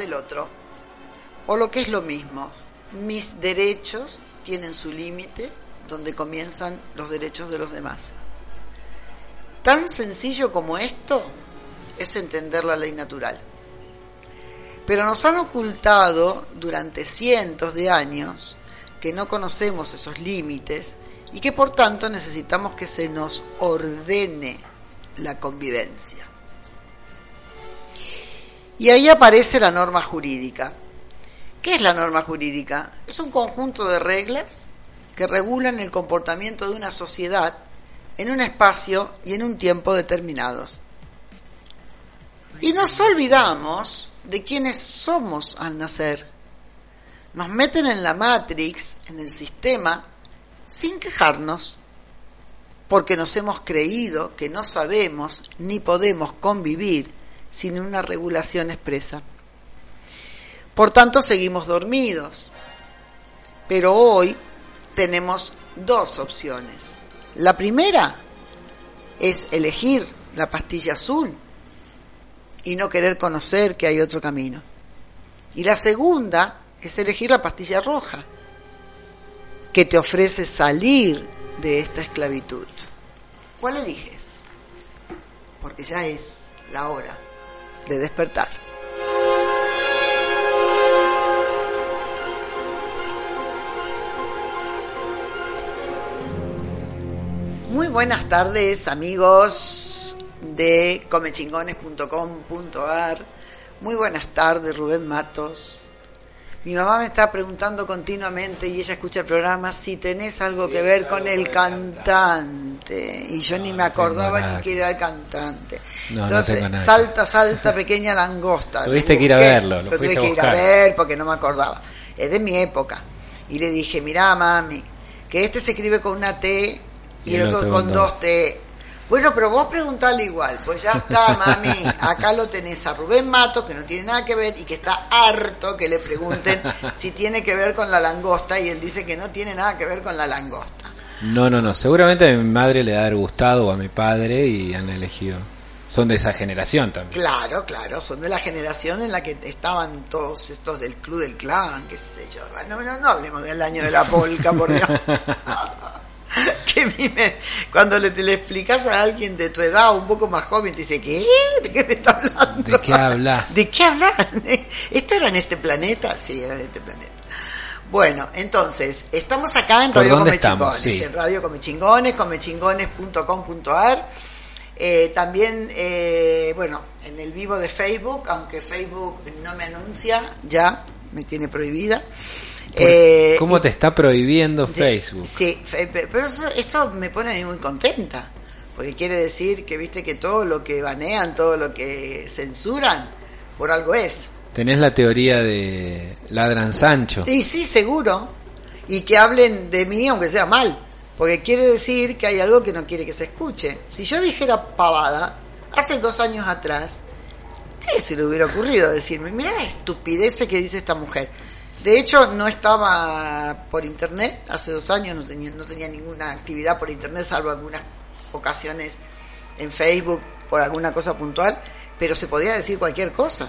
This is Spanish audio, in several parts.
del otro. O lo que es lo mismo, mis derechos tienen su límite donde comienzan los derechos de los demás. Tan sencillo como esto es entender la ley natural. Pero nos han ocultado durante cientos de años que no conocemos esos límites y que por tanto necesitamos que se nos ordene la convivencia. Y ahí aparece la norma jurídica. ¿Qué es la norma jurídica? Es un conjunto de reglas que regulan el comportamiento de una sociedad en un espacio y en un tiempo determinados. Y nos olvidamos de quiénes somos al nacer. Nos meten en la Matrix, en el sistema, sin quejarnos, porque nos hemos creído que no sabemos ni podemos convivir sin una regulación expresa. Por tanto, seguimos dormidos. Pero hoy tenemos dos opciones. La primera es elegir la pastilla azul y no querer conocer que hay otro camino. Y la segunda es elegir la pastilla roja, que te ofrece salir de esta esclavitud. ¿Cuál eliges? Porque ya es la hora de despertar. Muy buenas tardes amigos de comechingones.com.ar. Muy buenas tardes Rubén Matos. Mi mamá me está preguntando continuamente y ella escucha el programa si tenés algo que ver con el cantante. Y yo ni me acordaba ni que era el cantante. Entonces, salta, salta, pequeña langosta. Tuviste que ir a verlo. Lo, tuve que ir a ver porque no me acordaba. Es de mi época. Y le dije, mirá, mami, que este se escribe con una T y, el otro con dos T. Bueno, pero vos preguntale igual, pues ya está, mami, acá lo tenés a Rubén Mato, que no tiene nada que ver y que está harto que le pregunten si tiene que ver con la langosta y él dice que no tiene nada que ver con la langosta. No, no, no, seguramente a mi madre le ha gustado o a mi padre y han elegido. Son de esa generación también. Claro, claro, son de la generación en la que estaban todos estos del club del clan, qué sé yo. No, no, no hablemos del año de la polca, por Dios. que cuando le, le explicas a alguien de tu edad un poco más joven, te dice, ¿qué? ¿De qué me está hablando? ¿De qué hablas? ¿De qué hablas? ¿Esto era en este planeta? Sí, era en este planeta. Bueno, entonces, estamos acá en Radio Comechingones, en Radio Comechingones, comechingones.com.ar. Eh, también, eh, bueno, en el vivo de Facebook, aunque Facebook no me anuncia, ya me tiene prohibida. Eh, ¿Cómo te está prohibiendo Facebook? Sí, pero esto me pone muy contenta, porque quiere decir que viste que todo lo que banean, todo lo que censuran, por algo es. Tenés la teoría de ladran Sancho. Sí, sí, seguro. Y que hablen de mí, aunque sea mal, porque quiere decir que hay algo que no quiere que se escuche. Si yo dijera pavada, hace dos años atrás, ¿qué se le hubiera ocurrido decirme? Mira la estupidez que dice esta mujer de hecho, no estaba por internet, hace dos años no tenía, no tenía ninguna actividad por internet, salvo algunas ocasiones en Facebook por alguna cosa puntual, pero se podía decir cualquier cosa.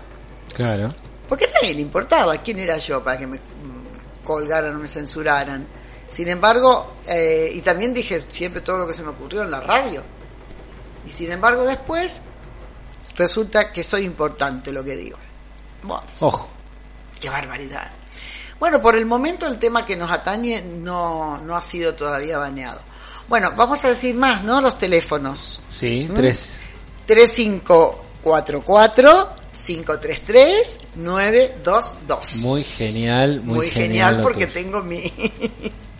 Claro. Porque a nadie le importaba quién era yo para que me mm, colgaran o me censuraran. Sin embargo, eh, y también dije siempre todo lo que se me ocurrió en la radio. Y sin embargo, después resulta que soy importante lo que digo. Bueno, Ojo. Qué barbaridad. Bueno, por el momento el tema que nos atañe no, no ha sido todavía baneado. Bueno, vamos a decir más, ¿no? Los teléfonos. Sí, ¿Mm? tres. 3544 533 922. Muy genial, muy, muy genial, porque tengo mi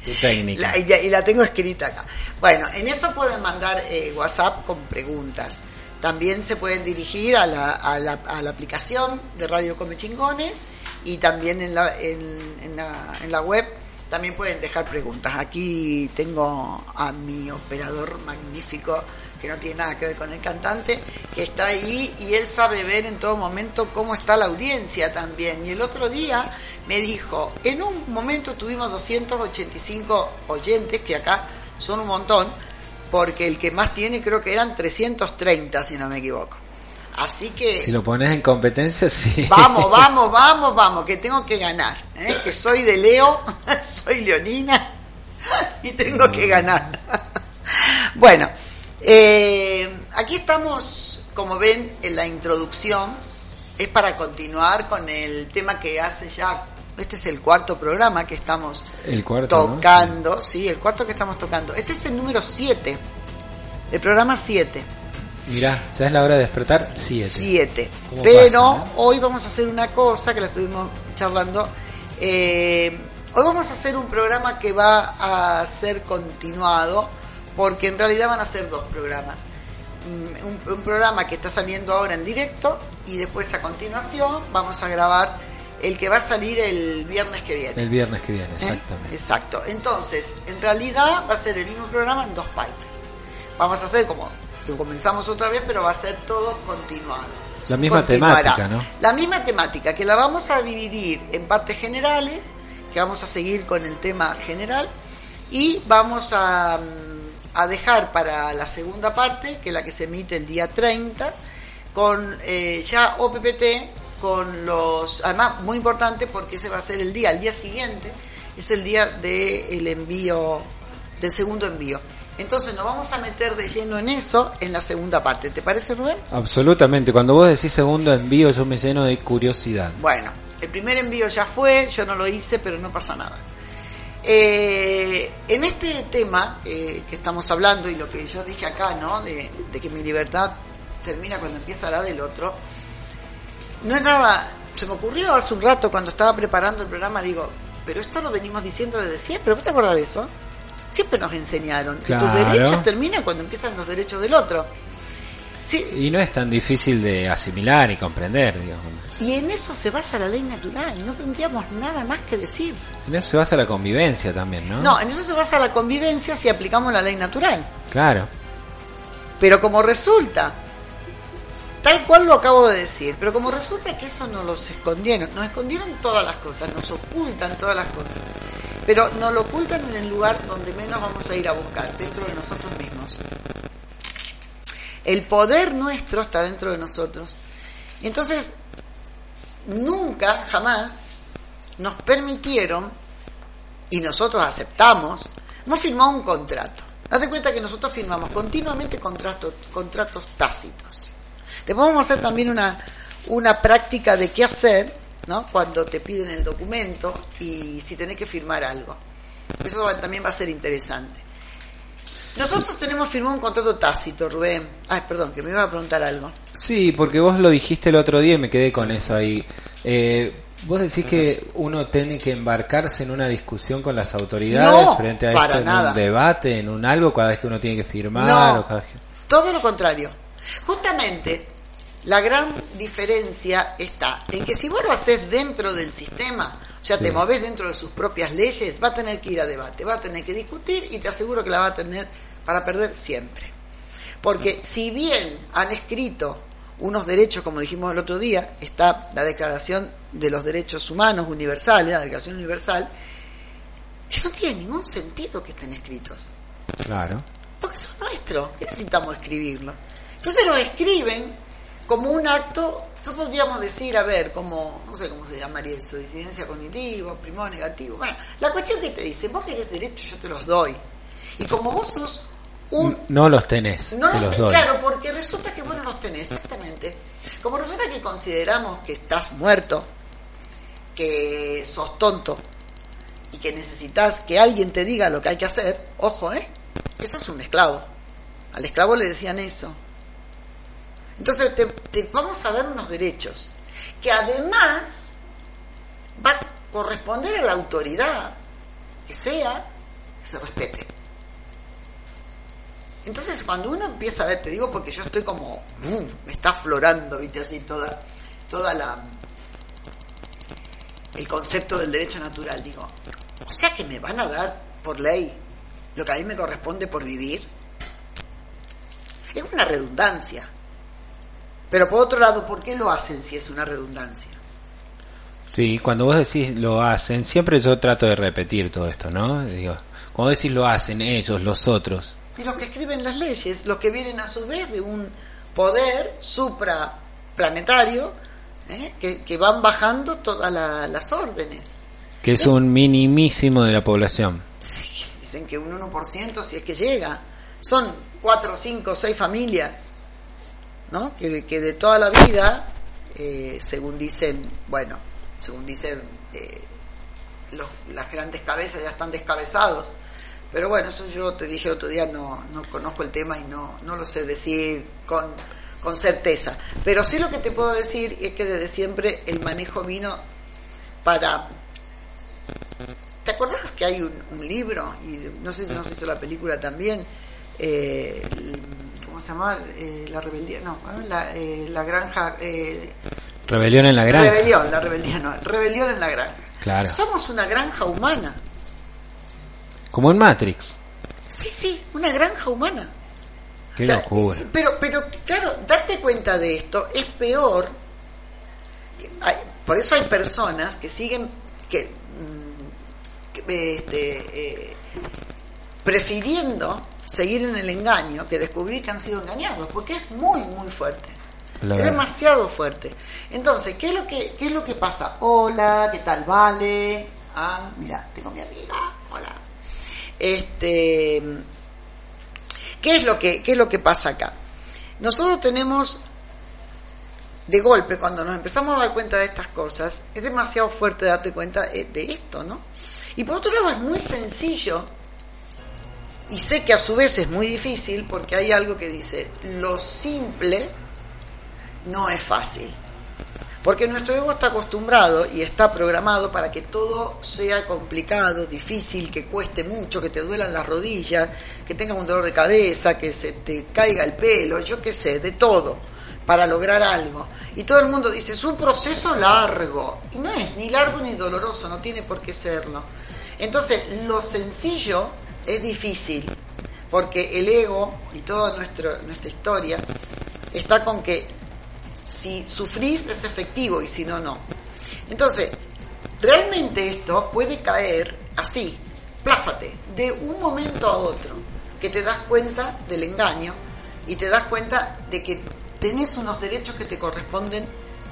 tu técnica y, la tengo escrita acá. Bueno, en eso pueden mandar eh, WhatsApp con preguntas. También se pueden dirigir a la, a la, a la aplicación de Radio Come Chingones y también en la, en, la, en la web también pueden dejar preguntas. Aquí tengo a mi operador magnífico que no tiene nada que ver con el cantante, que está ahí y él sabe ver en todo momento cómo está la audiencia también. Y el otro día me dijo, en un momento tuvimos 285 oyentes, que acá son un montón, porque el que más tiene creo que eran 330, si no me equivoco. Así que... Si lo pones en competencia, sí. Vamos, vamos, vamos, vamos, que tengo que ganar. ¿eh? Que soy de Leo, soy leonina y tengo que ganar. bueno, eh, aquí estamos, como ven, en la introducción. Es para continuar con el tema que hace ya este es el cuarto programa que estamos el cuarto, tocando, sí. el cuarto que estamos tocando. Este es el número 7, el programa 7. Mirá, ya es la hora de despertar 7. 7. Pero eh? hoy vamos a hacer una cosa que la estuvimos charlando. Eh, hoy vamos a hacer un programa que va a ser continuado, porque en realidad van a ser dos programas. Mm, un, un programa que está saliendo ahora en directo y después a continuación vamos a grabar el que va a salir el viernes que viene. El viernes que viene, ¿Eh? exactamente. Exacto. Entonces, en realidad va a ser el mismo programa en dos partes. Vamos a hacer como comenzamos otra vez, pero va a ser todo continuado. La misma temática, ¿no? La misma temática, que la vamos a dividir en partes generales, que vamos a seguir con el tema general, y vamos a, mm, a dejar para la segunda parte, que es la que se emite el día 30, con eh, ya OPPT con los, además muy importante porque ese va a ser el día, el día siguiente es el día del envío, del segundo envío. Entonces nos vamos a meter de lleno en eso en la segunda parte. ¿Te parece, Rubén? Absolutamente. Cuando vos decís segundo envío, yo me lleno de curiosidad. Bueno, el primer envío ya fue, yo no lo hice, pero no pasa nada. Eh, en este tema que estamos hablando y lo que yo dije acá, ¿no? De, de que mi libertad termina cuando empieza la del otro, no es nada, se me ocurrió hace un rato cuando estaba preparando el programa, digo, pero esto lo venimos diciendo desde siempre, ¿vos te acuerdas de eso? Siempre nos enseñaron que tus derechos terminan cuando empiezan los derechos del otro. Sí. Y no es tan difícil de asimilar y comprender, digamos. Y en eso se basa la ley natural, no tendríamos nada más que decir. En eso se basa la convivencia también, ¿no? No, en eso se basa la convivencia si aplicamos la ley natural. Claro. Pero como resulta Tal cual lo acabo de decir, pero como resulta que eso no los escondieron, nos escondieron todas las cosas, nos ocultan todas las cosas, pero nos lo ocultan en el lugar donde menos vamos a ir a buscar, dentro de nosotros mismos. El poder nuestro está dentro de nosotros. Entonces, nunca, jamás, nos permitieron, y nosotros aceptamos, hemos firmado un contrato. Date cuenta que nosotros firmamos continuamente contratos, contratos tácitos. Después vamos a hacer también una, una práctica de qué hacer ¿no? cuando te piden el documento y si tenés que firmar algo. Eso también va a ser interesante. Nosotros tenemos firmado un contrato tácito, Rubén. Ay, perdón, que me iba a preguntar algo. Sí, porque vos lo dijiste el otro día y me quedé con eso ahí. Eh, vos decís que uno tiene que embarcarse en una discusión con las autoridades frente a esto, en un debate, en un algo, cada vez que uno tiene que firmar. No, todo lo contrario. Justamente, la gran diferencia está en que si vos lo haces dentro del sistema, o sea, te moves dentro de sus propias leyes, va a tener que ir a debate, va a tener que discutir y te aseguro que la va a tener para perder siempre. Porque si bien han escrito unos derechos, como dijimos el otro día, está la Declaración de los Derechos Humanos Universales, la Declaración Universal, que no tiene ningún sentido que estén escritos. Claro. Porque son nuestros, ¿qué necesitamos escribirlo? Entonces lo escriben como un acto, nosotros podríamos decir, a ver, como, no sé cómo se llamaría eso, disidencia cognitiva, primo negativo. Bueno, la cuestión que te dice, vos querés derechos, yo te los doy. Y como vos sos un... No los tenés, no los, doy. Claro, porque resulta que vos no los tenés, exactamente. Como resulta que consideramos que estás muerto, que sos tonto y que necesitas que alguien te diga lo que hay que hacer, ojo, ¿eh? Eso es un esclavo. Al esclavo le decían eso. Entonces te, vamos a dar unos derechos que además va a corresponder a la autoridad que sea que se respete. Entonces cuando uno empieza a ver, te digo porque yo estoy como, me está aflorando, viste así toda, toda la el concepto del derecho natural, digo, o sea que me van a dar por ley lo que a mí me corresponde por vivir. Es una redundancia. Pero por otro lado, ¿por qué lo hacen si es una redundancia? Sí, cuando vos decís lo hacen, siempre yo trato de repetir todo esto, ¿no? Digo, cuando decís lo hacen ellos, los otros. Y los que escriben las leyes, los que vienen a su vez de un poder supra planetario ¿eh? que, van bajando todas las órdenes. Que es un minimísimo de la población. dicen que un 1% si es que llega. Son 4, 5, 6 familias, ¿no? Que, de toda la vida, eh, según dicen, bueno, según dicen eh, las grandes cabezas ya están descabezados. Pero bueno, eso yo te dije otro día, no, no conozco el tema y no, no lo sé decir con con certeza. Pero sí lo que te puedo decir es que desde siempre el manejo vino para... ¿Te acuerdas que hay un, libro? Y no sé si no se hizo la película también. Eh, ¿Cómo se llama? Eh, la rebeldía, no, la, eh, la granja... rebelión en la granja. Rebelión, la rebeldía no, rebelión en la granja. Claro. Somos una granja humana. Como en Matrix. Sí, sí, una granja humana. Pero, pero claro, darte cuenta de esto es peor. por eso hay personas que siguen que, mm, este, eh, prefiriendo seguir en el engaño que descubrir que han sido engañados, porque es muy, muy fuerte. es demasiado fuerte. Entonces, ¿qué es lo que qué es lo que pasa? Hola, ¿qué tal? Vale. Ah, mira, tengo mi amiga. Hola. Este ¿Qué es lo que, qué es lo que pasa acá? Nosotros tenemos de golpe, cuando nos empezamos a dar cuenta de estas cosas, es demasiado fuerte darte cuenta de esto, ¿no? Y por otro lado es muy sencillo, y sé que a su vez es muy difícil, porque hay algo que dice, lo simple no es fácil. Porque nuestro ego está acostumbrado y está programado para que todo sea complicado, difícil, que cueste mucho, que te duelan las rodillas, que tengas un dolor de cabeza, que se te caiga el pelo, yo qué sé, de todo, para lograr algo. Y todo el mundo dice, es un proceso largo. Y no es ni largo ni doloroso, no tiene por qué serlo. Entonces, lo sencillo es difícil, porque el ego y toda nuestra historia está con que si sufrís es efectivo y si no, no. Entonces, realmente esto puede caer así, pláfate, de un momento a otro, que te das cuenta del engaño y te das cuenta de que tenés unos derechos que te corresponden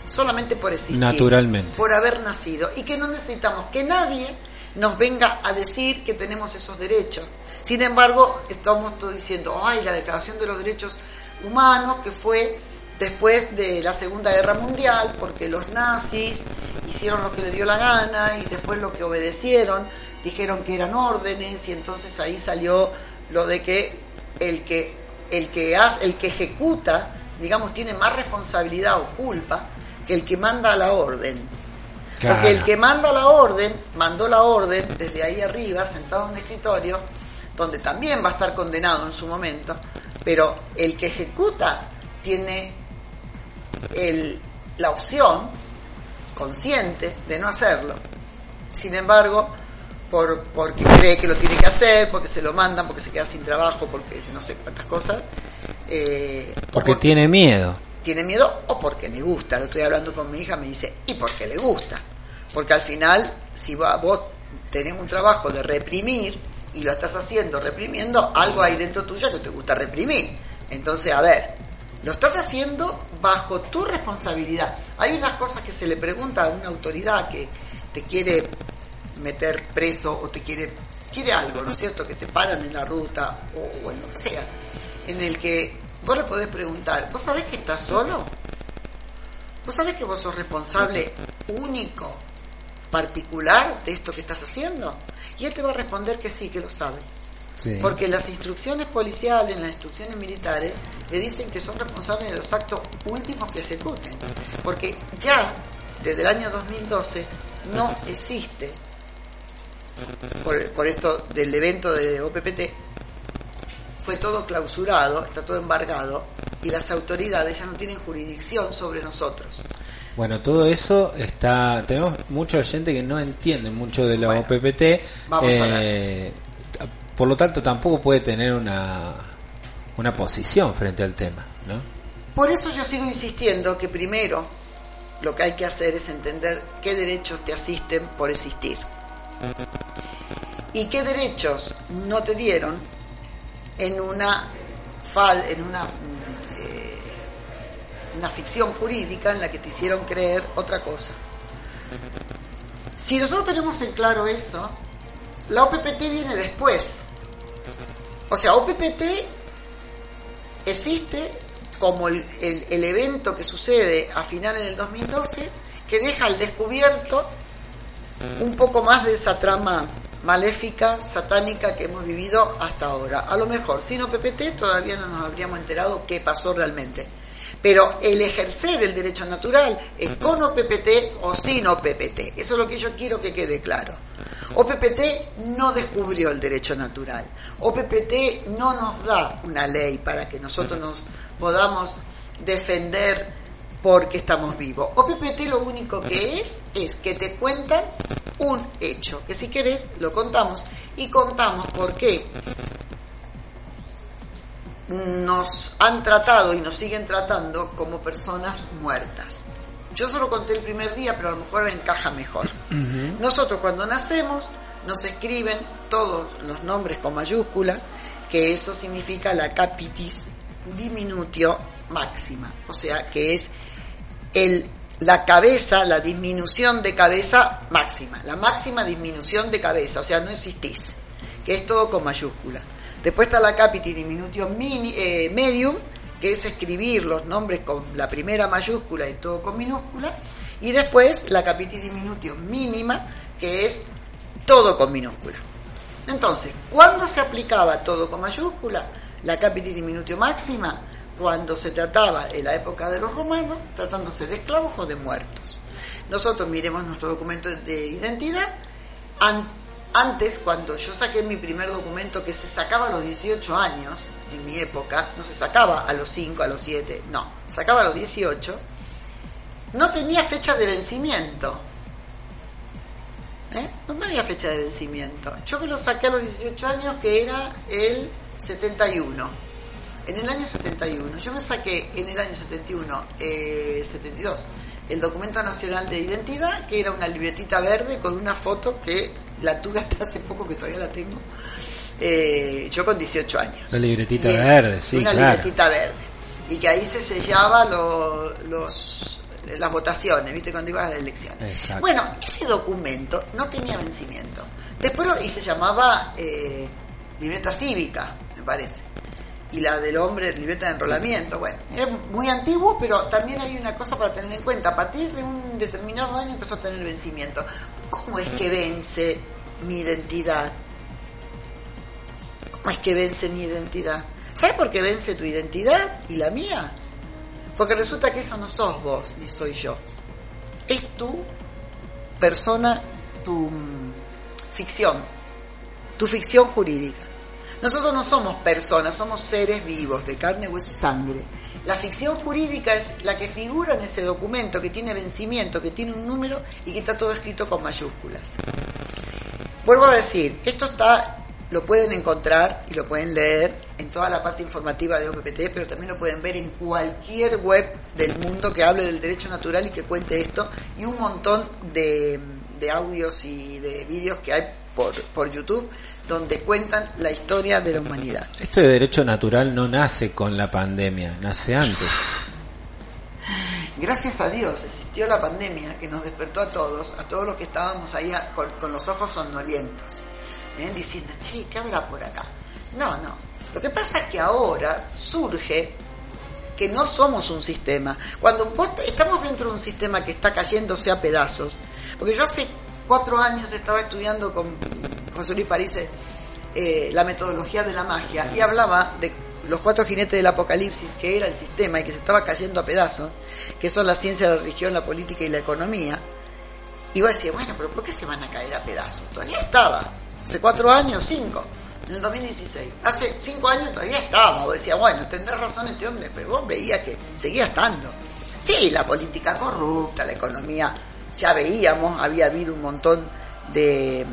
solamente por existir. Naturalmente. Por haber nacido. Y que no necesitamos que nadie nos venga a decir que tenemos esos derechos. Sin embargo, estamos diciendo, ay, la Declaración de los Derechos Humanos, que fue después de la Segunda Guerra Mundial, porque los nazis hicieron lo que les dio la gana y después lo que obedecieron, dijeron que eran órdenes y entonces ahí salió lo de que el que el que hace, el que ejecuta, digamos, tiene más responsabilidad o culpa que el que manda la orden. Porque el que manda la orden, mandó la orden desde ahí arriba, sentado en un escritorio, donde también va a estar condenado en su momento, pero el que ejecuta tiene el, la opción consciente de no hacerlo. Sin embargo, por, porque cree que lo tiene que hacer, porque se lo mandan, porque se queda sin trabajo, porque no sé cuántas cosas. Eh, porque tiene miedo. Tiene miedo o porque le gusta. Lo estoy hablando con mi hija, me dice, y porque le gusta. Porque al final, si vos tenés un trabajo de reprimir y lo estás haciendo reprimiendo, algo hay dentro tuyo que te gusta reprimir. Entonces, a ver, lo estás haciendo bajo tu responsabilidad. Hay unas cosas que se le pregunta a una autoridad que te quiere meter preso o te quiere quiere algo, ¿no es cierto? Que te paran en la ruta o, en lo que sea, en el que vos le podés preguntar, ¿vos sabés que estás solo? ¿Vos sabés que vos sos responsable único, particular de esto que estás haciendo? Y él te va a responder que sí, que lo sabe. Porque las instrucciones policiales, las instrucciones militares, le dicen que son responsables de los actos últimos que ejecuten. Porque ya, desde el año 2012, no existe, por, esto del evento de OPPT, fue todo clausurado, está todo embargado, y las autoridades ya no tienen jurisdicción sobre nosotros. Bueno, todo eso está. Tenemos mucha gente que no entiende mucho de la OPPT. Vamos a ver eh, por lo tanto tampoco puede tener una, una posición frente al tema, ¿no? Por eso yo sigo insistiendo que primero lo que hay que hacer es entender qué derechos te asisten por existir y qué derechos no te dieron en una fal, en una eh, una ficción jurídica en la que te hicieron creer otra cosa. Si nosotros tenemos en claro eso, la OPPT viene después. O sea, OPPT existe como el, el, evento que sucede a finales del 2012 que deja al descubierto un poco más de esa trama maléfica, satánica que hemos vivido hasta ahora. A lo mejor sin OPPT todavía no nos habríamos enterado qué pasó realmente. Pero el ejercer el derecho natural es con OPPT o sin OPPT. Eso es lo que yo quiero que quede claro. OPPT no descubrió el derecho natural. OPPT no nos da una ley para que nosotros nos podamos defender porque estamos vivos. OPPT lo único que es es que te cuentan un hecho, que si querés lo contamos y contamos por qué nos han tratado y nos siguen tratando como personas muertas. Yo solo conté el primer día, pero a lo mejor encaja mejor. Nosotros cuando nacemos nos escriben todos los nombres con mayúscula, que eso significa la capitis diminutio máxima, o sea que es la cabeza, la disminución de cabeza máxima, la máxima disminución de cabeza, o sea no existís, que es todo con mayúscula. Después está la capitis diminutio eh, medium, que es escribir los nombres con la primera mayúscula y todo con minúscula. Y después la capitis diminutio mínima, que es todo con minúscula. Entonces, ¿cuándo se aplicaba todo con mayúscula? La capitis diminutio máxima, cuando se trataba en la época de los romanos, tratándose de esclavos o de muertos. Nosotros miremos nuestro documento de identidad, antes, cuando yo saqué mi primer documento que se sacaba a los 18 años, en mi época, no se sacaba a los 5, a los 7, no, sacaba a los 18, no tenía fecha de vencimiento. ¿Eh? No había fecha de vencimiento. Yo me lo saqué a los 18 años, que era el 71. En el año 71. Yo me saqué en el año 71, eh, 72 el documento nacional de identidad, que era una libretita verde con una foto que la tuve hasta hace poco, que todavía la tengo, eh, yo con 18 años. La libretita verde, sí. Una libretita verde. Y que ahí se sellaba los, las votaciones, ¿viste? Cuando iba a las elecciones. Bueno, ese documento no tenía vencimiento. Después, y se llamaba eh, libreta cívica, me parece y la del hombre libertad de enrolamiento. Bueno, es muy antiguo, pero también hay una cosa para tener en cuenta. A partir de un determinado año empezó a tener vencimiento. ¿Cómo es que vence mi identidad? ¿Cómo es que vence mi identidad? ¿Sabes por qué vence tu identidad y la mía? Porque resulta que eso no sos vos, ni soy yo. Es tu persona, tu ficción, tu ficción jurídica. Nosotros no somos personas, somos seres vivos, de carne, hueso y sangre. La ficción jurídica es la que figura en ese documento, que tiene vencimiento, que tiene un número y que está todo escrito con mayúsculas. Vuelvo a decir, esto está, lo pueden encontrar y lo pueden leer en toda la parte informativa de OPPT, pero también lo pueden ver en cualquier web del mundo que hable del derecho natural y que cuente esto, y un montón de, de audios y de vídeos que hay por, por YouTube donde cuentan la historia de la humanidad. Esto de derecho natural no nace con la pandemia, nace antes. Gracias a Dios existió la pandemia que nos despertó a todos, a todos los que estábamos ahí con, los ojos somnolientos, ¿eh? diciendo, che, ¿qué habrá por acá? No, no. Lo que pasa es que ahora surge que no somos un sistema. Cuando estamos dentro de un sistema que está cayéndose a pedazos, porque yo hace cuatro años estaba estudiando con José Luis París eh, la metodología de la magia y hablaba de los cuatro jinetes del apocalipsis, que era el sistema y que se estaba cayendo a pedazos, que son la ciencia, la religión, la política y la economía. Y a decir, bueno, pero ¿por qué se van a caer a pedazos? Todavía estaba. Hace cuatro años, cinco, en el 2016. Hace cinco años todavía estaba. Vos decía, bueno, tendrás razón este hombre, pero vos veías que seguía estando. Sí, la política corrupta, la economía ya veíamos, había habido un montón de,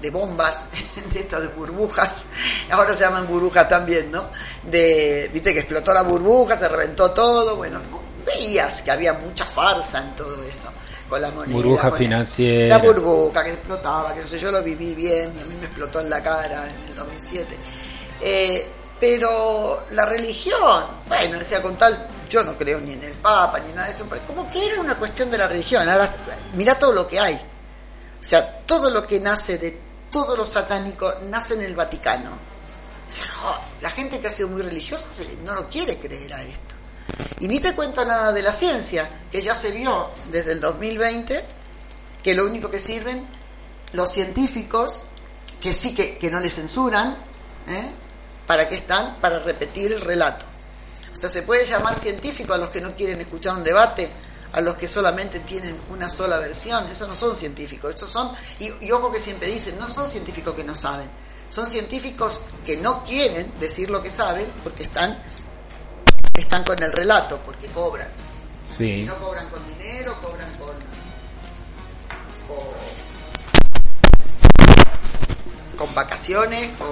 de bombas, de estas burbujas, ahora se llaman burbujas también, ¿no? De, viste que explotó la burbuja, se reventó todo, bueno, veías que había mucha farsa en todo eso, con la moneda. Burbuja financiera. La burbuja que explotaba, que no sé, yo lo viví bien, y a mí me explotó en la cara en el 2007. Eh, pero la religión, bueno, decía, con tal yo no creo ni en el Papa ni nada de eso, pero como que era una cuestión de la religión. Ahora, mira todo lo que hay. O sea, todo lo que nace de todo lo satánico nace en el Vaticano. O sea, oh, la gente que ha sido muy religiosa no lo quiere creer a esto. Y ni te cuento nada de la ciencia, que ya se vio desde el 2020 que lo único que sirven los científicos, que sí que, que no les censuran, ¿eh? ¿para qué están? Para repetir el relato. O sea, se puede llamar científico a los que no quieren escuchar un debate, a los que solamente tienen una sola versión. Eso no son científicos, esos son, y, y ojo que siempre dicen, no son científicos que no saben, son científicos que no quieren decir lo que saben porque están, están con el relato, porque cobran. Sí. Y no cobran con dinero, cobran con, con, vacaciones, con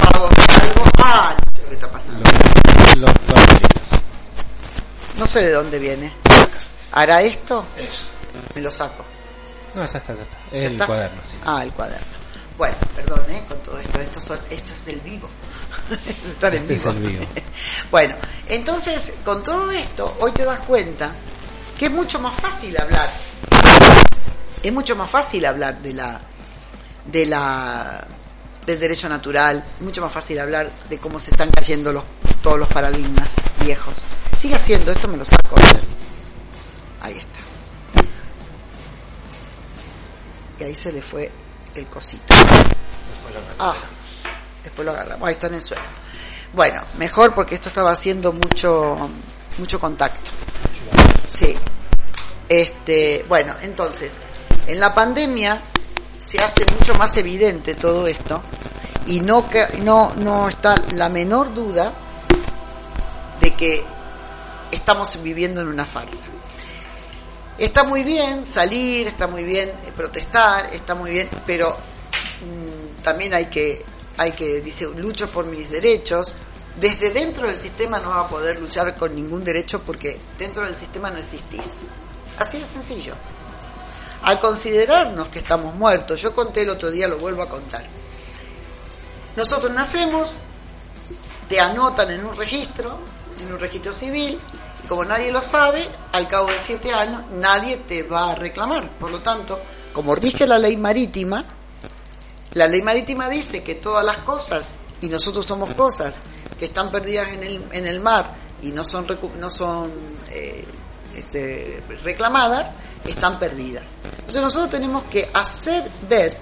pagos de algo. Ah, no sé qué está pasando. Los, no sé de dónde viene. ¿Hará esto? Me lo saco. No, ya está, ya está. Es el cuaderno, sí. Ah, el cuaderno. Bueno, perdón, ¿eh? Con todo esto. Esto, son, esto es el vivo. Estar este es el vivo. bueno, entonces, con todo esto, hoy te das cuenta que es mucho más fácil hablar. Es mucho más fácil hablar de la de la del derecho natural, mucho más fácil hablar de cómo se están cayendo los, todos los paradigmas viejos. Sigue haciendo, esto me lo saco. Ahí está. Y ahí se le fue el cosito. Ah, después lo agarramos. Ahí está en el suelo. Bueno, mejor porque esto estaba haciendo mucho, mucho contacto. Sí. Este, bueno, entonces, en la pandemia se hace mucho más evidente todo esto y no, no, no está la menor duda de que estamos viviendo en una farsa. Está muy bien salir, está muy bien protestar, está muy bien, pero mm, también hay que, hay que, dice, lucho por mis derechos. Desde dentro del sistema no va a poder luchar con ningún derecho porque dentro del sistema no existís. Así de sencillo. Al considerarnos que estamos muertos, yo conté el otro día, lo vuelvo a contar. Nosotros nacemos, te anotan en un registro, en un registro civil, y como nadie lo sabe, al cabo de siete años nadie te va a reclamar. Por lo tanto, como rige la ley marítima, la ley marítima dice que todas las cosas, y nosotros somos cosas, que están perdidas en el, en el mar y no son, no son eh, este, reclamadas, están perdidas. Entonces nosotros tenemos que hacer ver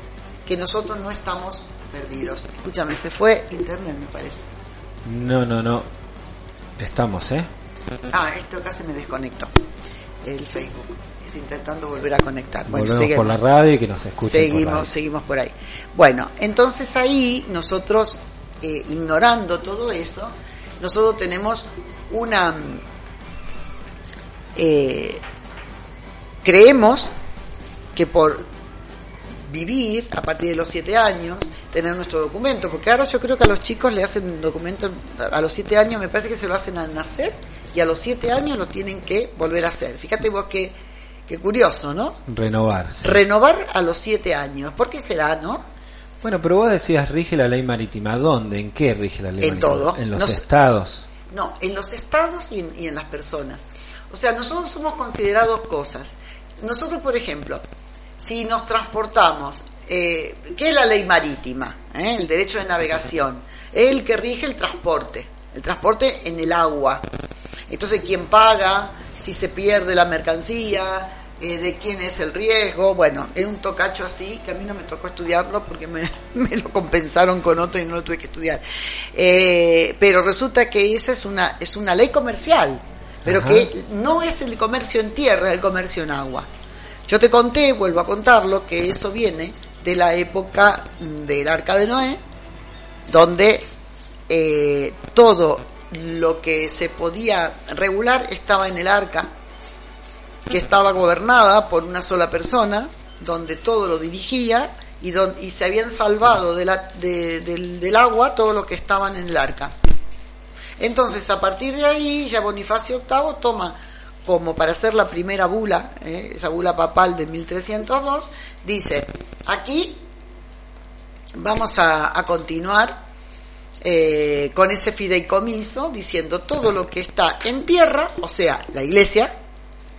que nosotros no estamos perdidos. Escúchame, se fue internet, me parece. No, no, no. Estamos, ¿eh? Ah, esto acá se me desconectó. El Facebook. Estoy intentando volver a conectar. Bueno, Volvemos por la radio y que nos escuchen. Seguimos, seguimos por ahí. Bueno, entonces ahí nosotros, eh, ignorando todo eso, nosotros tenemos una eh, creemos que por vivir a partir de los siete años, tener nuestro documento, porque ahora yo creo que a los chicos le hacen un documento a los siete años, me parece que se lo hacen al nacer y a los siete años lo tienen que volver a hacer. Fíjate vos qué, qué curioso, ¿no? Renovar. Renovar a los siete años. ¿Por qué será, no? Bueno, pero vos decías, rige la ley marítima. ¿Dónde? ¿En qué rige la ley en todo. En los estados. No, en los estados y en las personas. O sea, nosotros somos considerados cosas. Nosotros, por ejemplo, si nos transportamos, eh, ¿qué es la ley marítima? ¿Eh? El derecho de navegación. Es el que rige el transporte, el transporte en el agua. Entonces, ¿quién paga? Si se pierde la mercancía, eh, de quién es el riesgo. Bueno, es un tocacho así que a mí no me tocó estudiarlo porque me, me lo compensaron con otro y no lo tuve que estudiar. Eh, pero resulta que esa es una, es una ley comercial pero que no es el comercio en tierra, es el comercio en agua. Yo te conté, vuelvo a contarlo, que eso viene de la época del arca de Noé, donde eh, todo lo que se podía regular estaba en el arca, que estaba gobernada por una sola persona, donde todo lo dirigía y, y se habían salvado de la, del, del agua todo lo que estaban en el arca. Entonces, a partir de ahí, ya Bonifacio VIII toma como para hacer la primera bula, eh, esa bula papal de 1302, dice, aquí vamos a, continuar eh, con ese fideicomiso diciendo todo lo que está en tierra, o sea, la iglesia,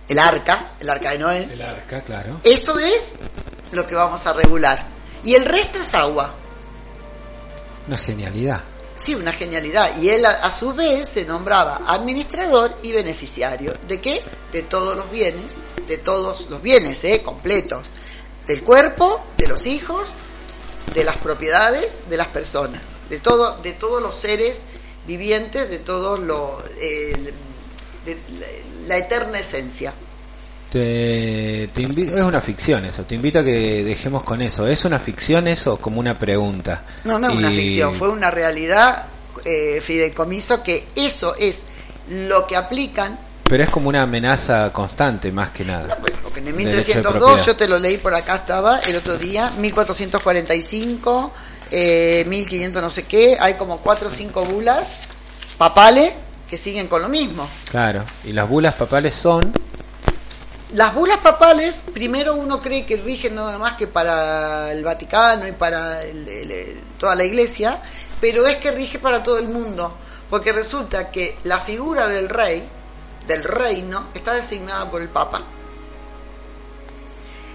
el arca, el arca de Noé. El arca, claro. Eso es lo que vamos a regular. Y el resto es agua. Una genialidad. Sí, una genialidad. Y él a, su vez se nombraba administrador y beneficiario. ¿De qué? De todos los bienes, de todos los bienes, ¿eh? Completos. Del cuerpo, de los hijos, de las propiedades, de las personas. De, todo, de todos los seres vivientes, de todo lo... de la eterna esencia. Te, es una ficción eso, te invito a que dejemos con eso. ¿Es una ficción eso como una pregunta? No, no es una ficción, fue una realidad eh, fideicomiso que eso es lo que aplican. Pero es como una amenaza constante, más que nada. Pues, porque en el 1302, yo te lo leí por acá, estaba el otro día, 1445, eh, 1500 no sé qué, hay como cuatro o cinco bulas papales que siguen con lo mismo. Claro, y las bulas papales son las bulas papales, primero uno cree que rigen nada más que para el Vaticano y para toda la iglesia, pero es que rige para todo el mundo, porque resulta que la figura del rey, del reino, está designada por el Papa.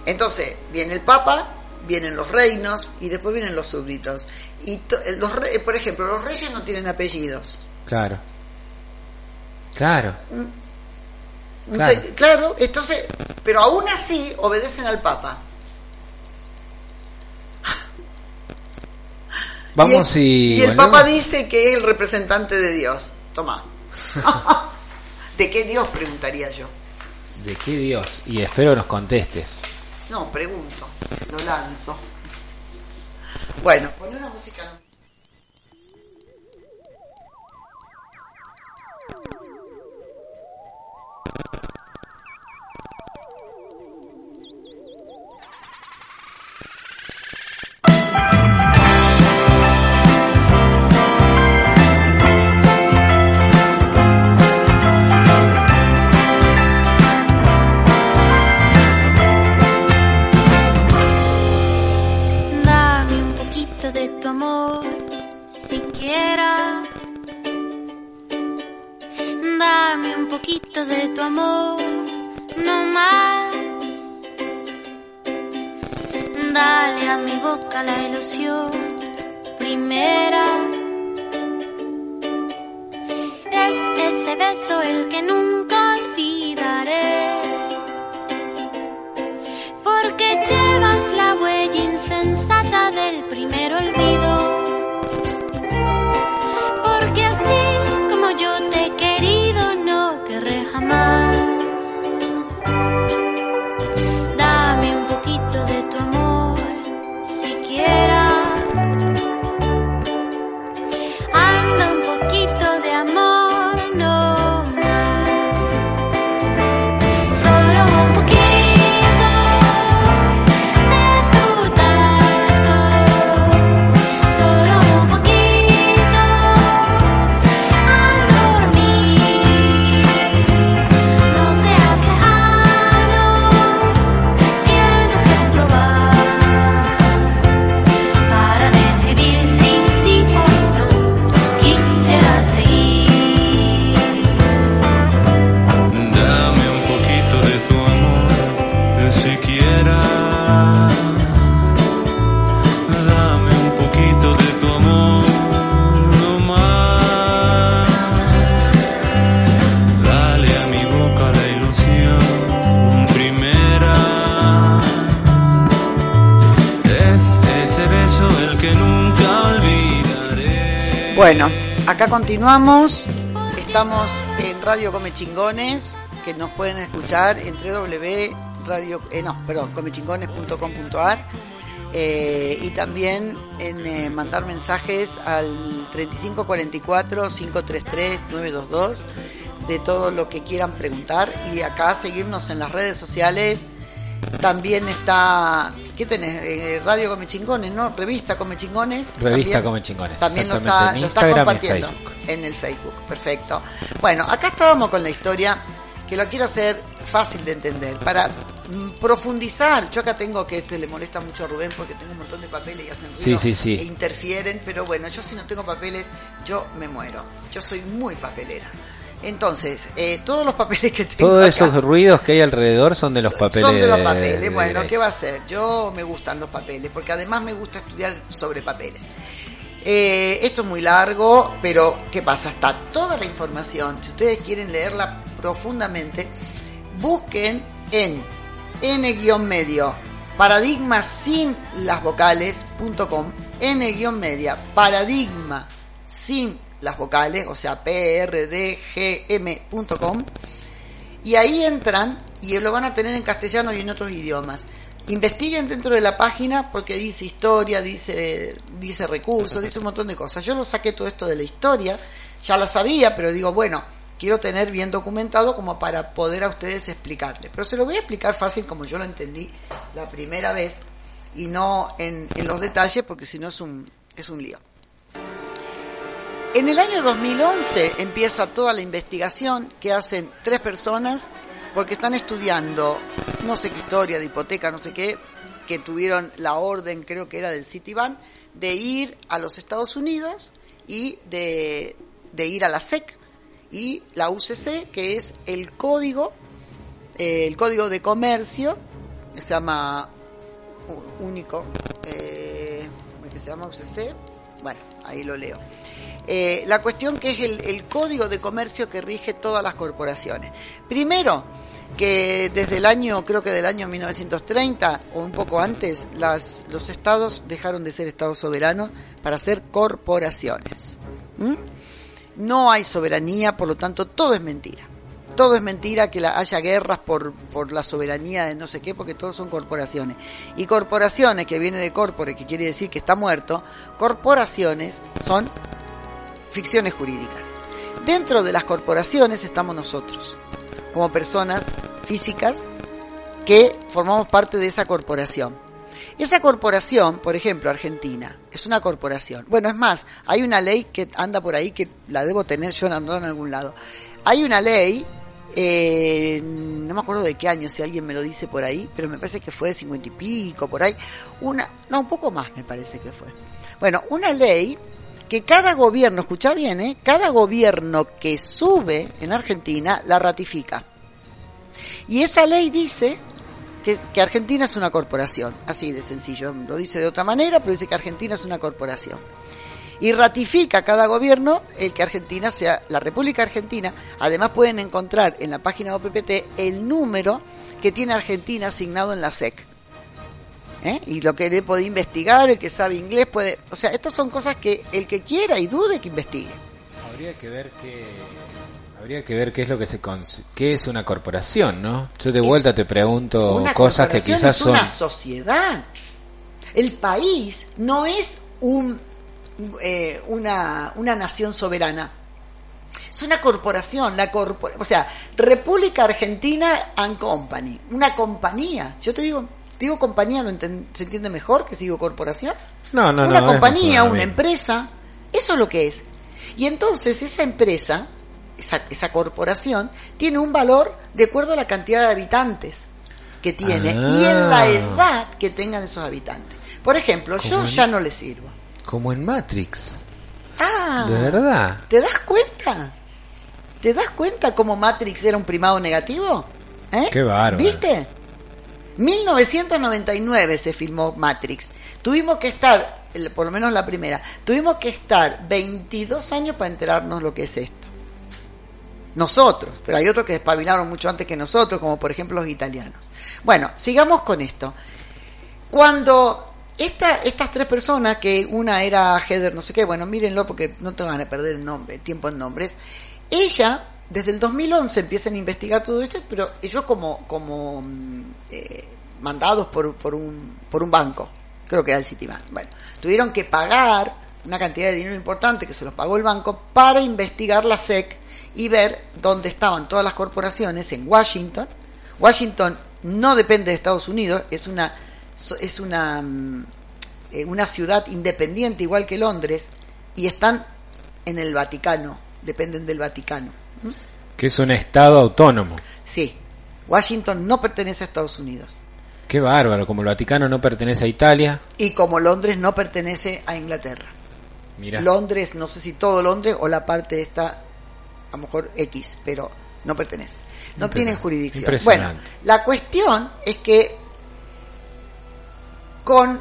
Entonces, viene el Papa, vienen los reinos y después vienen los súbditos. Y los por ejemplo, los reyes no tienen apellidos. Claro. Claro. Mm, Claro. entonces, pero aún así obedecen al Papa. Vamos y, y, el Papa dice que es el representante de Dios. Toma. ¿De qué Dios preguntaría yo? ¿De qué Dios? Y espero nos contestes. No, pregunto, lo lanzo. Bueno, pon una música. Continuamos. Estamos en Radio Come Chingones, que nos pueden escuchar en www.radio, eh, no, perdón, comechingones.com.ar eh, y también en eh, mandar mensajes al 3544-533-922 de todo lo que quieran preguntar y acá seguirnos en las redes sociales también está, ¿qué tenés? Eh, Radio Come Chingones, ¿no? Revista Come Chingones. Revista Come Chingones. También lo está, lo está compartiendo en el Facebook. Perfecto. Bueno, acá estábamos con la historia que lo quiero hacer fácil de entender. Para mm, profundizar. Yo acá tengo que esto le molesta mucho a Rubén porque tengo un montón de papeles y hacen ruido e interfieren, pero bueno, yo si no tengo papeles, yo me muero. Yo soy muy papelera. Entonces, eh, todos los papeles que tengo. Todos esos ruidos que hay alrededor son de los papeles. Son de los papeles. bueno, ¿qué va a ser? Yo me gustan los papeles, porque además me gusta estudiar sobre papeles. Eh, esto es muy largo, pero ¿qué pasa? Está toda la información. Si ustedes quieren leerla profundamente, busquen en n-medio paradigma sin las vocales.com n-media paradigma sin las vocales, o sea, prdgm.com, y ahí entran y lo van a tener en castellano y en otros idiomas. Investiguen dentro de la página porque dice historia, dice, dice recursos, dice un montón de cosas. Yo lo saqué todo esto de la historia, ya la sabía, pero digo, bueno, quiero tener bien documentado como para poder a ustedes explicarle. Pero se lo voy a explicar fácil como yo lo entendí la primera vez y no en, en los detalles porque si no es un, es un lío. En el año 2011 empieza toda la investigación que hacen tres personas porque están estudiando, no sé qué historia de hipoteca, no sé qué, que tuvieron la orden, creo que era del Citibank, de ir a los Estados Unidos y de, ir a la SEC y la UCC, que es el código, eh, el código de comercio, que se llama único, eh, que se llama UCC, bueno, ahí lo leo eh, la cuestión que es el, código de comercio que rige todas las corporaciones. Primero, que desde el año, creo que del año 1930 o un poco antes, los estados dejaron de ser estados soberanos para ser corporaciones. No hay soberanía, por lo tanto, todo es mentira. Todo es mentira que haya guerras por, por la soberanía de no sé qué, porque todos son corporaciones. Y corporaciones, que viene de corpore, que quiere decir que está muerto, corporaciones son ficciones jurídicas. Dentro de las corporaciones estamos nosotros, como personas físicas que formamos parte de esa corporación. Esa corporación, por ejemplo, Argentina, es una corporación. Bueno, es más, hay una ley que anda por ahí que la debo tener yo en algún lado. Hay una ley, eh, no me acuerdo de qué año, si alguien me lo dice por ahí, pero me parece que fue de cincuenta y pico, por ahí. Una, no, un poco más me parece que fue. Bueno, una ley que cada gobierno, escucha bien, ¿eh? cada gobierno que sube en Argentina la ratifica. Y esa ley dice que, que, Argentina es una corporación, así de sencillo, lo dice de otra manera, pero dice que Argentina es una corporación. Y ratifica cada gobierno el que Argentina sea la República Argentina. Además pueden encontrar en la página de OPPT el número que tiene Argentina asignado en la SEC. ¿Eh? y lo que le puede investigar, el que sabe inglés puede, o sea, estas son cosas que el que quiera y dude que investigue. Habría que ver qué habría que ver qué es lo que se qué es una corporación, ¿no? Yo de vuelta te pregunto cosas que quizás es una sociedad. El país no es un eh, una, una nación soberana. Es una corporación, la o sea, República Argentina and Company, una compañía. Yo te digo, Digo compañía, ¿no ¿se entiende mejor que si digo corporación? No, no, una compañía, una empresa, eso es lo que es. Y entonces esa empresa, esa, esa corporación, tiene un valor de acuerdo a la cantidad de habitantes que tiene y en la ah. edad que tengan esos habitantes. Por ejemplo, yo ya no le sirvo. Como en Matrix. Ah. ¿De verdad? ¿Te das cuenta? ¿Te das cuenta cómo Matrix era un primado negativo? ¿Eh? Qué bárbaro. ¿Viste? 1999 se filmó Matrix. Tuvimos que estar, por lo menos la primera, tuvimos que estar 22 años para enterarnos lo que es esto. Nosotros, pero hay otros que despabilaron mucho antes que nosotros, como por ejemplo los italianos. Bueno, sigamos con esto. Cuando esta, estas tres personas, que una era Heather no sé qué, bueno, mírenlo porque no te van a perder el nombre, tiempo en nombres, ella desde el 2011 empiezan a investigar todo esto, pero ellos como, como mm, eh, mandados por, por, un, por un banco, creo que era el Citibank. Bueno, tuvieron que pagar una cantidad de dinero importante que se los pagó el banco para investigar la SEC y ver dónde estaban todas las corporaciones en Washington. Washington no depende de Estados Unidos, es una, es una, mm, eh, una ciudad independiente igual que Londres y están en el Vaticano, dependen del Vaticano. Que es un Estado autónomo. Sí, Washington no pertenece a Estados Unidos. Qué bárbaro, como el Vaticano no pertenece a Italia. Y como Londres no pertenece a Inglaterra. Mira. Londres, no sé si todo Londres o la parte esta, a lo mejor X, pero no pertenece. No tienen jurisdicción. Bueno, la cuestión es que con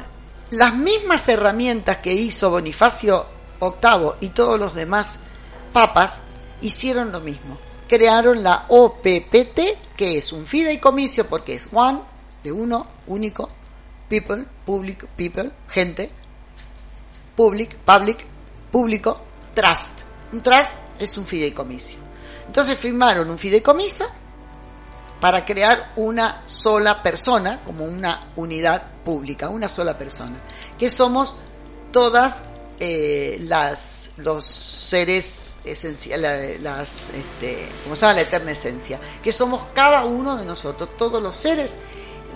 las mismas herramientas que hizo Bonifacio VIII y todos los demás papas, hicieron lo mismo. Crearon la OPPT, que es un fideicomiso porque es one, de uno, único, people, public, people, gente, public, public, público, trust. Un trust es un fideicomiso. Entonces firmaron un fideicomiso para crear una sola persona, como una unidad pública, una sola persona, que somos todas eh, las los seres esenciales, las, este, como se llama la eterna esencia, que somos cada uno de nosotros, todos los seres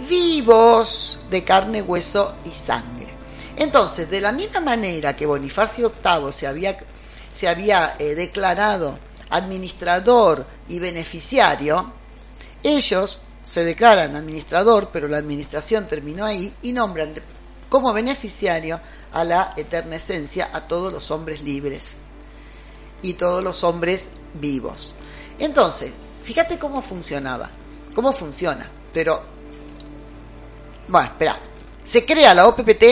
vivos de carne, hueso y sangre. Entonces, de la misma manera que Bonifacio VIII se había, se había eh, declarado administrador y beneficiario, ellos se declaran administrador, pero la administración terminó ahí y nombran como beneficiario a la eterna esencia a todos los hombres libres y todos los hombres vivos. Entonces, fíjate cómo funcionaba, cómo funciona, pero bueno, espera, se crea la OPPT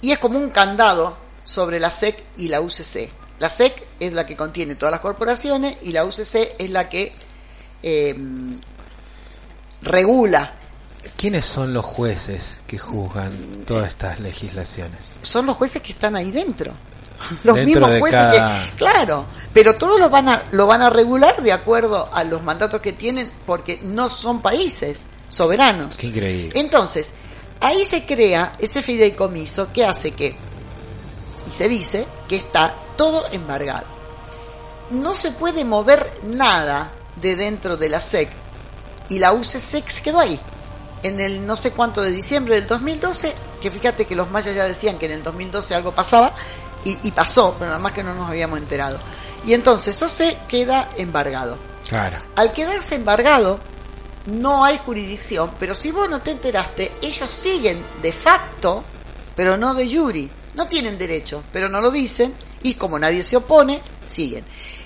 y es como un candado sobre la SEC y la UCC. La SEC es la que contiene todas las corporaciones y la UCC es la que em, regula. ¿Quiénes son los jueces que juzgan todas estas legislaciones? Son los jueces que están ahí dentro. Los mismos jueces que, claro, pero todos lo van a lo van a regular de acuerdo a los mandatos que tienen porque no son países soberanos. Qué increíble. Entonces, ahí se crea ese fideicomiso que hace que y se dice que está todo embargado. No se puede mover nada de dentro de la SEC y la UCC quedó ahí. En el no sé cuánto de diciembre del 2012, que fíjate que los mayas ya decían que en el 2012 algo pasaba y, pasó, pero nada más que no nos habíamos enterado. Y entonces eso se queda embargado. Claro. Al quedarse embargado, no hay jurisdicción, pero si vos no te enteraste, ellos siguen de facto, pero no de juri. No tienen derecho, pero no lo dicen y como nadie se opone, siguen.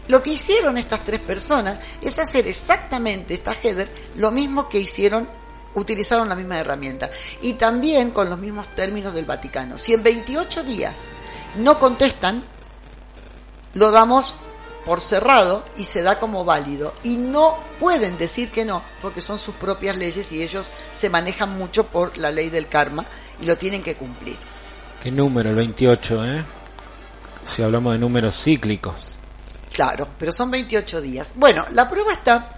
Lo que hicieron estas tres personas es hacer exactamente esta header lo mismo que hicieron, utilizaron la misma herramienta y también con los mismos términos del Vaticano. Si en 28 días no contestan, lo damos por cerrado y se da como válido. Y no pueden decir que no, porque son sus propias leyes y ellos se manejan mucho por la ley del karma y lo tienen que cumplir. ¿Qué número? El 28, ¿eh? Si hablamos de números cíclicos. Claro, pero son 28 días. Bueno, la prueba está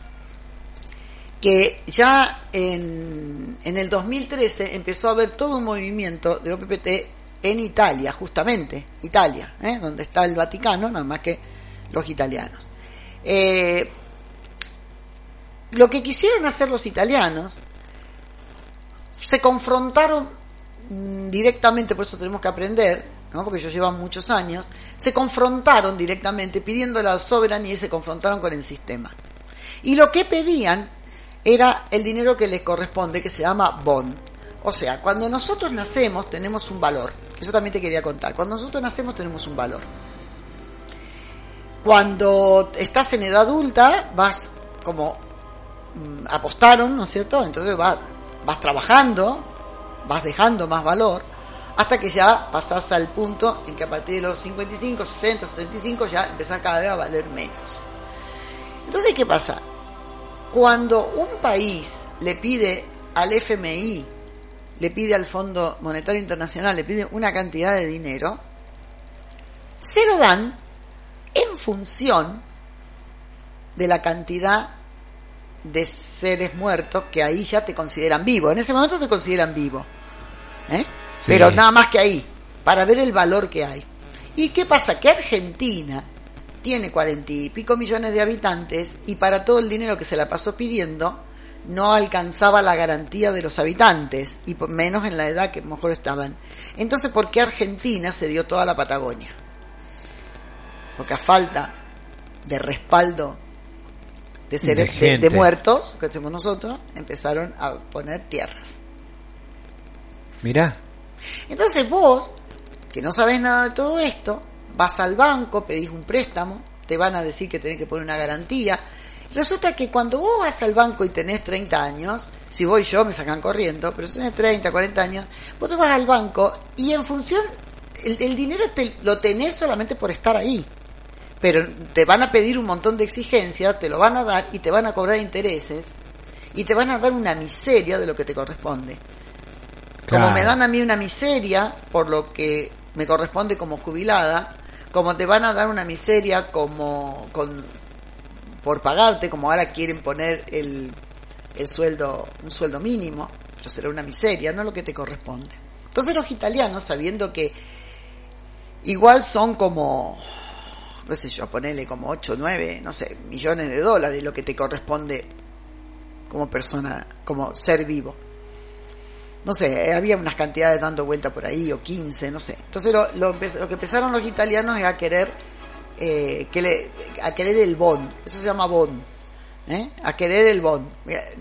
que ya en, en el 2013 empezó a haber todo un movimiento de OPPT en Italia, justamente, Italia, ¿eh? donde está el Vaticano, nada más que los italianos. Eh, lo que quisieron hacer los italianos, se confrontaron mm, directamente, por eso tenemos que aprender, ¿no? porque ellos llevan muchos años, se confrontaron directamente pidiendo la soberanía y se confrontaron con el sistema. Y lo que pedían era el dinero que les corresponde, que se llama bond. O sea, cuando nosotros nacemos tenemos un valor. Eso también te quería contar. Cuando nosotros nacemos tenemos un valor. Cuando estás en edad adulta, vas como mm, apostaron, ¿no es cierto? Entonces vas, vas trabajando, vas dejando más valor, hasta que ya pasás al punto en que a partir de los 55, 60, 65 ya empezás cada vez a valer menos. Entonces, ¿qué pasa? Cuando un país le pide al FMI, le pide al Fondo Monetario Internacional, le pide una cantidad de dinero, se lo dan en función de la cantidad de seres muertos que ahí ya te consideran vivo. En ese momento te consideran vivo. ¿eh? Pero nada más que ahí, para ver el valor que hay. ¿Y qué pasa? Que Argentina tiene cuarenta y pico millones de habitantes y para todo el dinero que se la pasó pidiendo no alcanzaba la garantía de los habitantes y menos en la edad que mejor estaban. Entonces, ¿por qué Argentina se dio toda la Patagonia? porque a falta de respaldo de seres de, muertos, que hacemos nosotros, empezaron a poner tierras. Mirá. Entonces vos, que no sabes nada de todo esto, vas al banco, pedís un préstamo, te van a decir que tenés que poner una garantía. Resulta que cuando vos vas al banco y tenés 30 años, si voy yo me sacan corriendo, pero si tenés 30, 40 años, vos te vas al banco y en función, el, el dinero te, lo tenés solamente por estar ahí pero te van a pedir un montón de exigencias, te lo van a dar y te van a cobrar intereses y te van a dar una miseria de lo que te corresponde. Como me dan a mí una miseria por lo que me corresponde como jubilada, como te van a dar una miseria como con, por pagarte, como ahora quieren poner el, el sueldo, un sueldo mínimo, pero será una miseria, no lo que te corresponde. Entonces los italianos, sabiendo que igual son como no sé yo, ponele como 8, 9, no sé, millones de dólares lo que te corresponde como persona, como ser vivo. No sé, había unas cantidades dando vuelta por ahí, o 15, no sé. Entonces lo, lo, que empezaron los italianos es a querer, eh, que le, a querer el bon, eso se llama bon, ¿eh? a querer el bon.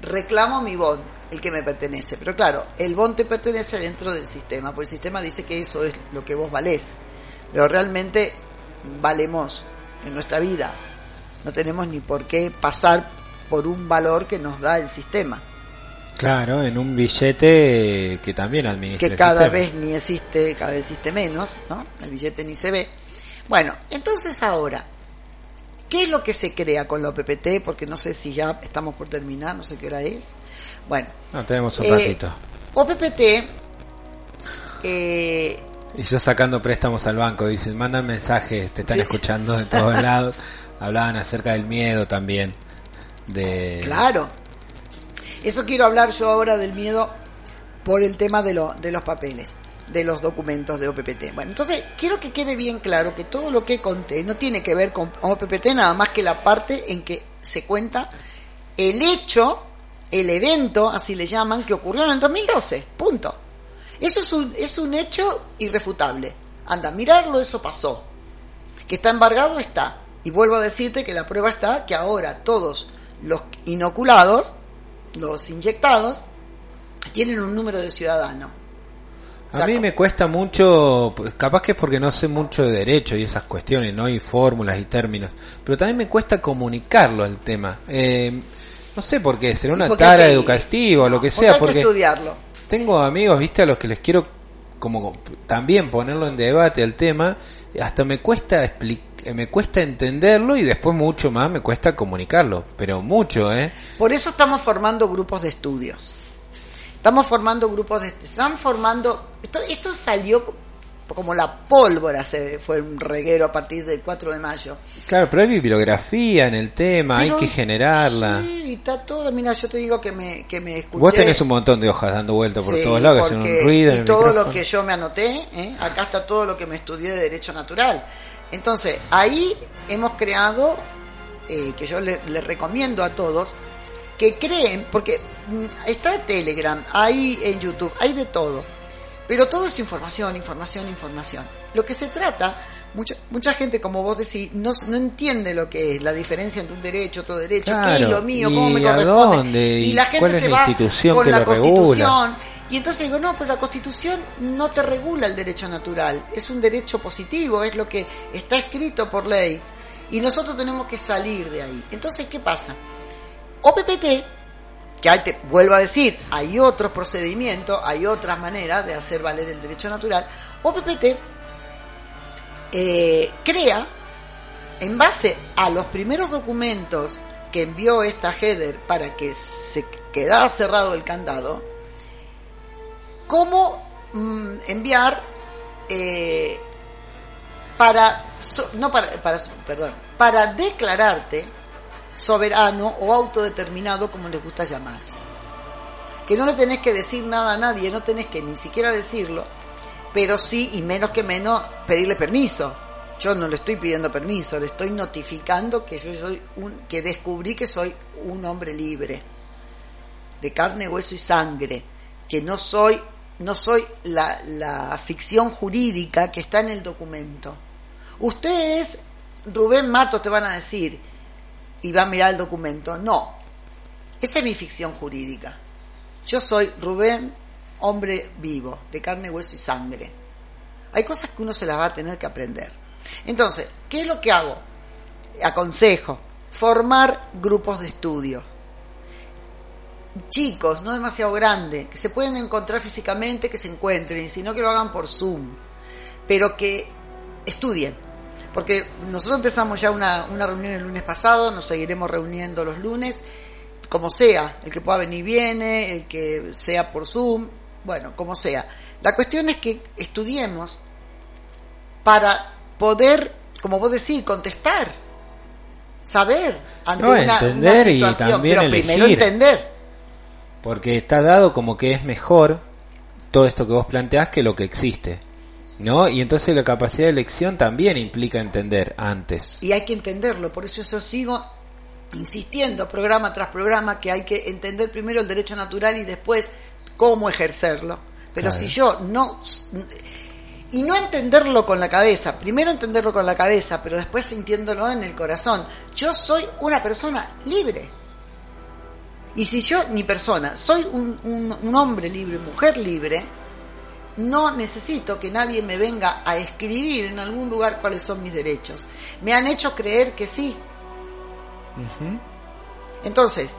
Reclamo mi bon, el que me pertenece. Pero claro, el bon te pertenece dentro del sistema, porque el sistema dice que eso es lo que vos valés. Pero realmente valemos en nuestra vida. No tenemos ni por qué pasar por un valor que nos da el sistema. Claro, en un billete que también administra Que cada vez ni existe, cada vez existe menos, ¿no? El billete ni se ve. Bueno, entonces ahora, ¿qué es lo que se crea con la OPPT? Porque no sé si ya estamos por terminar, no sé qué hora es. Bueno. No, tenemos un ratito. Eh, OPPT eh, y yo sacando préstamos al banco, dicen, mandan mensajes, te están escuchando de todos lados. Hablaban acerca del miedo también. De... Claro. Eso quiero hablar yo ahora del miedo por el tema de, lo, de los papeles, de los documentos de OPPT. Bueno, entonces quiero que quede bien claro que todo lo que conté no tiene que ver con OPPT nada más que la parte en que se cuenta el hecho, el evento, así le llaman, que ocurrió en el 2012. Punto. Eso es un, es un hecho irrefutable. Anda, mirarlo, eso pasó. Que está embargado, está. Y vuelvo a decirte que la prueba está que ahora todos los inoculados, los inyectados, tienen un número de ciudadano. A mí me cuesta mucho, pues, capaz que es porque no sé mucho de derecho y esas cuestiones, ¿no? Y fórmulas y términos, pero también me cuesta comunicarlo al tema. Eh, no sé por qué, será una tara educativa o lo que sea. Porque hay que estudiarlo tengo amigos, viste, a los que les quiero como también ponerlo en debate el tema, hasta me cuesta explicar me cuesta entenderlo y después mucho más me cuesta comunicarlo, pero mucho, ¿eh? Por eso estamos formando grupos de estudios. Estamos formando grupos de están formando esto esto salió como la pólvora se fue un reguero a partir del 4 de mayo. Claro, pero hay bibliografía en el tema, hay que generarla. Sí, está todo. Mira, yo te digo que me, que me escuché. Vos tenés un montón de hojas dando vuelta por todos lados, que hacen un ruido. Y todo lo que yo me anoté, ¿eh? acá está todo lo que me estudié de Derecho Natural. Entonces, ahí hemos creado, eh, que yo les le recomiendo a todos, que creen, porque mm, está Telegram, hay en YouTube, hay de todo pero todo es información, información, información. Lo que se trata, mucha, mucha gente, como vos decís, no, no entiende lo que es la diferencia entre un derecho, otro derecho, qué es lo mío, cómo me corresponde. Y, la gente se va con la constitución. Y entonces digo, no, pero la constitución no te regula el derecho natural, es un derecho positivo, es lo que está escrito por ley. Y nosotros tenemos que salir de ahí. Entonces, ¿qué pasa? OPPT que hay, vuelvo a decir, hay otros procedimientos, hay otras maneras de hacer valer el derecho natural, OPPT eh, crea, en base a los primeros documentos que envió esta header para que se quedara cerrado el candado, cómo mm, enviar eh, para, no para, para, perdón, para declararte soberano o autodeterminado, como les gusta llamarse. Que no le tenés que decir nada a nadie, no tenés que ni siquiera decirlo, pero sí, y menos que menos, pedirle permiso. Yo no le estoy pidiendo permiso, le estoy notificando que yo soy un, que descubrí que soy un hombre libre, de carne, hueso y sangre, que no soy, no soy la, la ficción jurídica que está en el documento. Ustedes, Rubén Mato, te van a decir, y va a mirar el documento. No, esa es mi ficción jurídica. Yo soy Rubén, hombre vivo, de carne, hueso y sangre. Hay cosas que uno se las va a tener que aprender. Entonces, ¿qué es lo que hago? Aconsejo, formar grupos de estudio. Chicos, no demasiado grandes, que se pueden encontrar físicamente, que se encuentren, sino que lo hagan por Zoom, pero que estudien. Porque nosotros empezamos ya una, una reunión el lunes pasado, nos seguiremos reuniendo los lunes, como sea, el que pueda venir viene, el que sea por Zoom, bueno, como sea. La cuestión es que estudiemos para poder, como vos decís, contestar, saber ante una, entender y también pero primero entender. Porque está dado como que es mejor todo esto que vos planteás que lo que existe. ¿No? Y entonces la capacidad de elección también implica entender antes. Y hay que entenderlo, por eso yo sigo insistiendo programa tras programa que hay que entender primero el derecho natural y después cómo ejercerlo. Pero si yo no y no entenderlo con la cabeza, primero entenderlo con la cabeza, pero después sintiéndolo en el corazón. Yo soy una persona libre. Y si yo, ni persona, soy un, un, hombre libre, mujer libre, no necesito que nadie me venga a escribir en algún lugar cuáles son mis derechos. Me han hecho creer que sí. Entonces,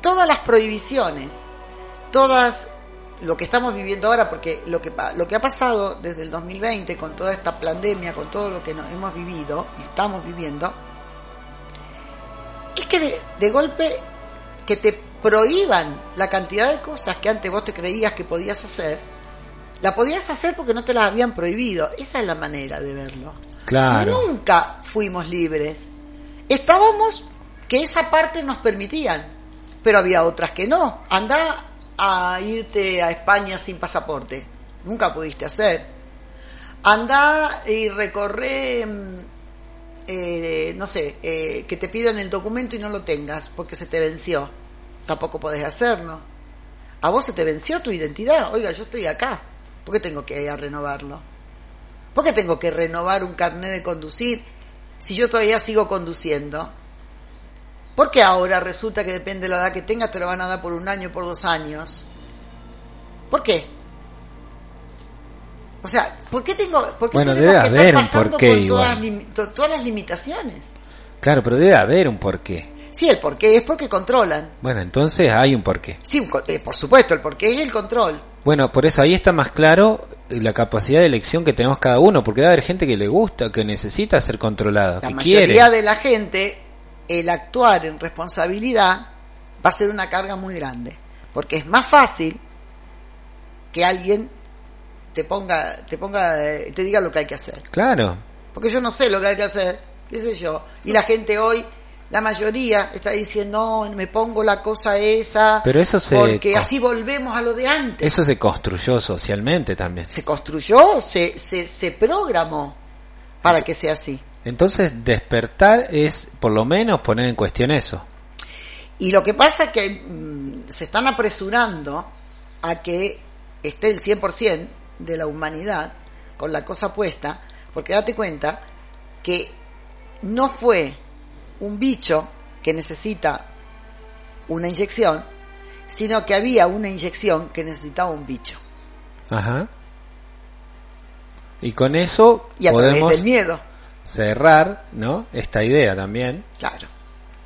todas las prohibiciones, todas lo que estamos viviendo ahora, porque lo que, lo que ha pasado desde el 2020 con toda esta pandemia, con todo lo que nos hemos vivido y estamos viviendo, es que de, golpe que te prohíban la cantidad de cosas que antes vos te creías que podías hacer, la podías hacer porque no te las habían prohibido. Esa es la manera de verlo. Claro. Nunca fuimos libres. Estábamos que esa parte nos permitían, pero había otras que no. Anda a irte a España sin pasaporte. Nunca pudiste hacer. Anda y recorre, mm, eh, no sé, eh, que te pidan el documento y no lo tengas porque se te venció. Tampoco podés hacerlo. A vos se te venció tu identidad. Oiga, yo estoy acá. ¿Por qué tengo que ir a renovarlo? ¿Por qué tengo que renovar un carnet de conducir si yo todavía sigo conduciendo? Porque ahora resulta que depende de la edad que tengas, te lo van a dar por un año, por dos años. ¿Por qué? O sea, ¿por qué tengo, por qué bueno, debe haber un porqué todas, todas, las limitaciones? Claro, pero debe haber un porqué. Sí, el porqué es porque controlan. Bueno, entonces hay un porqué. Sí, eh, por supuesto, el porqué es el control. Bueno, por eso ahí está más claro la capacidad de elección que tenemos cada uno, porque debe haber gente que le gusta, que necesita ser controlada, la mayoría de la gente el actuar en responsabilidad va a ser una carga muy grande, porque es más fácil que alguien te ponga, te ponga, te diga lo que hay que hacer. Claro. Porque yo no sé lo que hay que hacer, qué sé yo. Y la gente hoy, la mayoría está diciendo, no, me pongo la cosa esa. Pero eso se. Porque así volvemos a lo de antes. Eso se construyó socialmente también. Se construyó, se, se, se programó para que sea así. Entonces, despertar es por lo menos poner en cuestión eso. Y lo que pasa es que mm, se están apresurando a que esté el 100% de la humanidad con la cosa puesta, porque date cuenta que no fue un bicho que necesita una inyección, sino que había una inyección que necesitaba un bicho. Ajá. Y con eso y a través del miedo cerrar, ¿no? Esta idea también. Claro.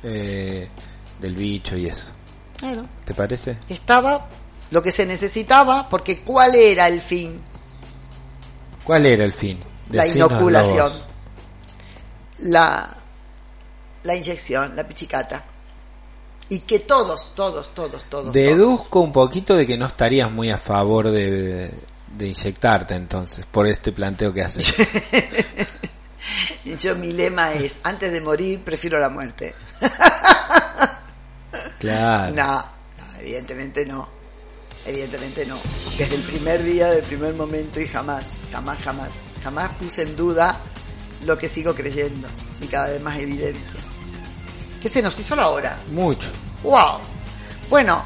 Eh, del bicho y eso. Claro. ¿Te parece? Estaba lo que se necesitaba, porque ¿cuál era el fin? ¿Cuál era el fin? la inoculación. La, la inyección, la pichicata. Y que todos, todos, todos, todos. Deduzco un poquito de que no estarías muy a favor de, de inyectarte entonces, por este planteo que haces. Yo mi lema es, antes de morir prefiero la muerte. Claro. No, evidentemente no. Evidentemente no. Desde el primer día, del primer momento y jamás, jamás, jamás, jamás puse en duda lo que sigo creyendo y cada vez más evidente. ¿Qué se nos hizo la hora? Mucho. ¡Wow! Bueno,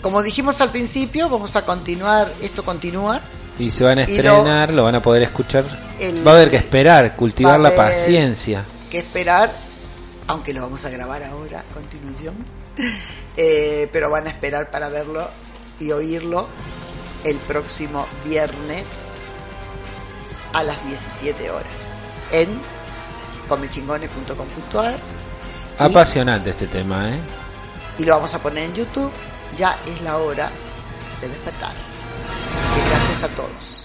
como dijimos al principio, vamos a continuar, esto continúa y se van a estrenar, lo, van a poder escuchar. va a haber que esperar, cultivar la paciencia. Que esperar aunque lo vamos a grabar ahora a continuación, eh, pero van a esperar para verlo y oírlo el próximo viernes a las 17 horas en comechingones.com.ar. Apasionante este tema, ¿eh? Y lo vamos a poner en YouTube. Ya es la hora de despertar. Así que gracias a todos.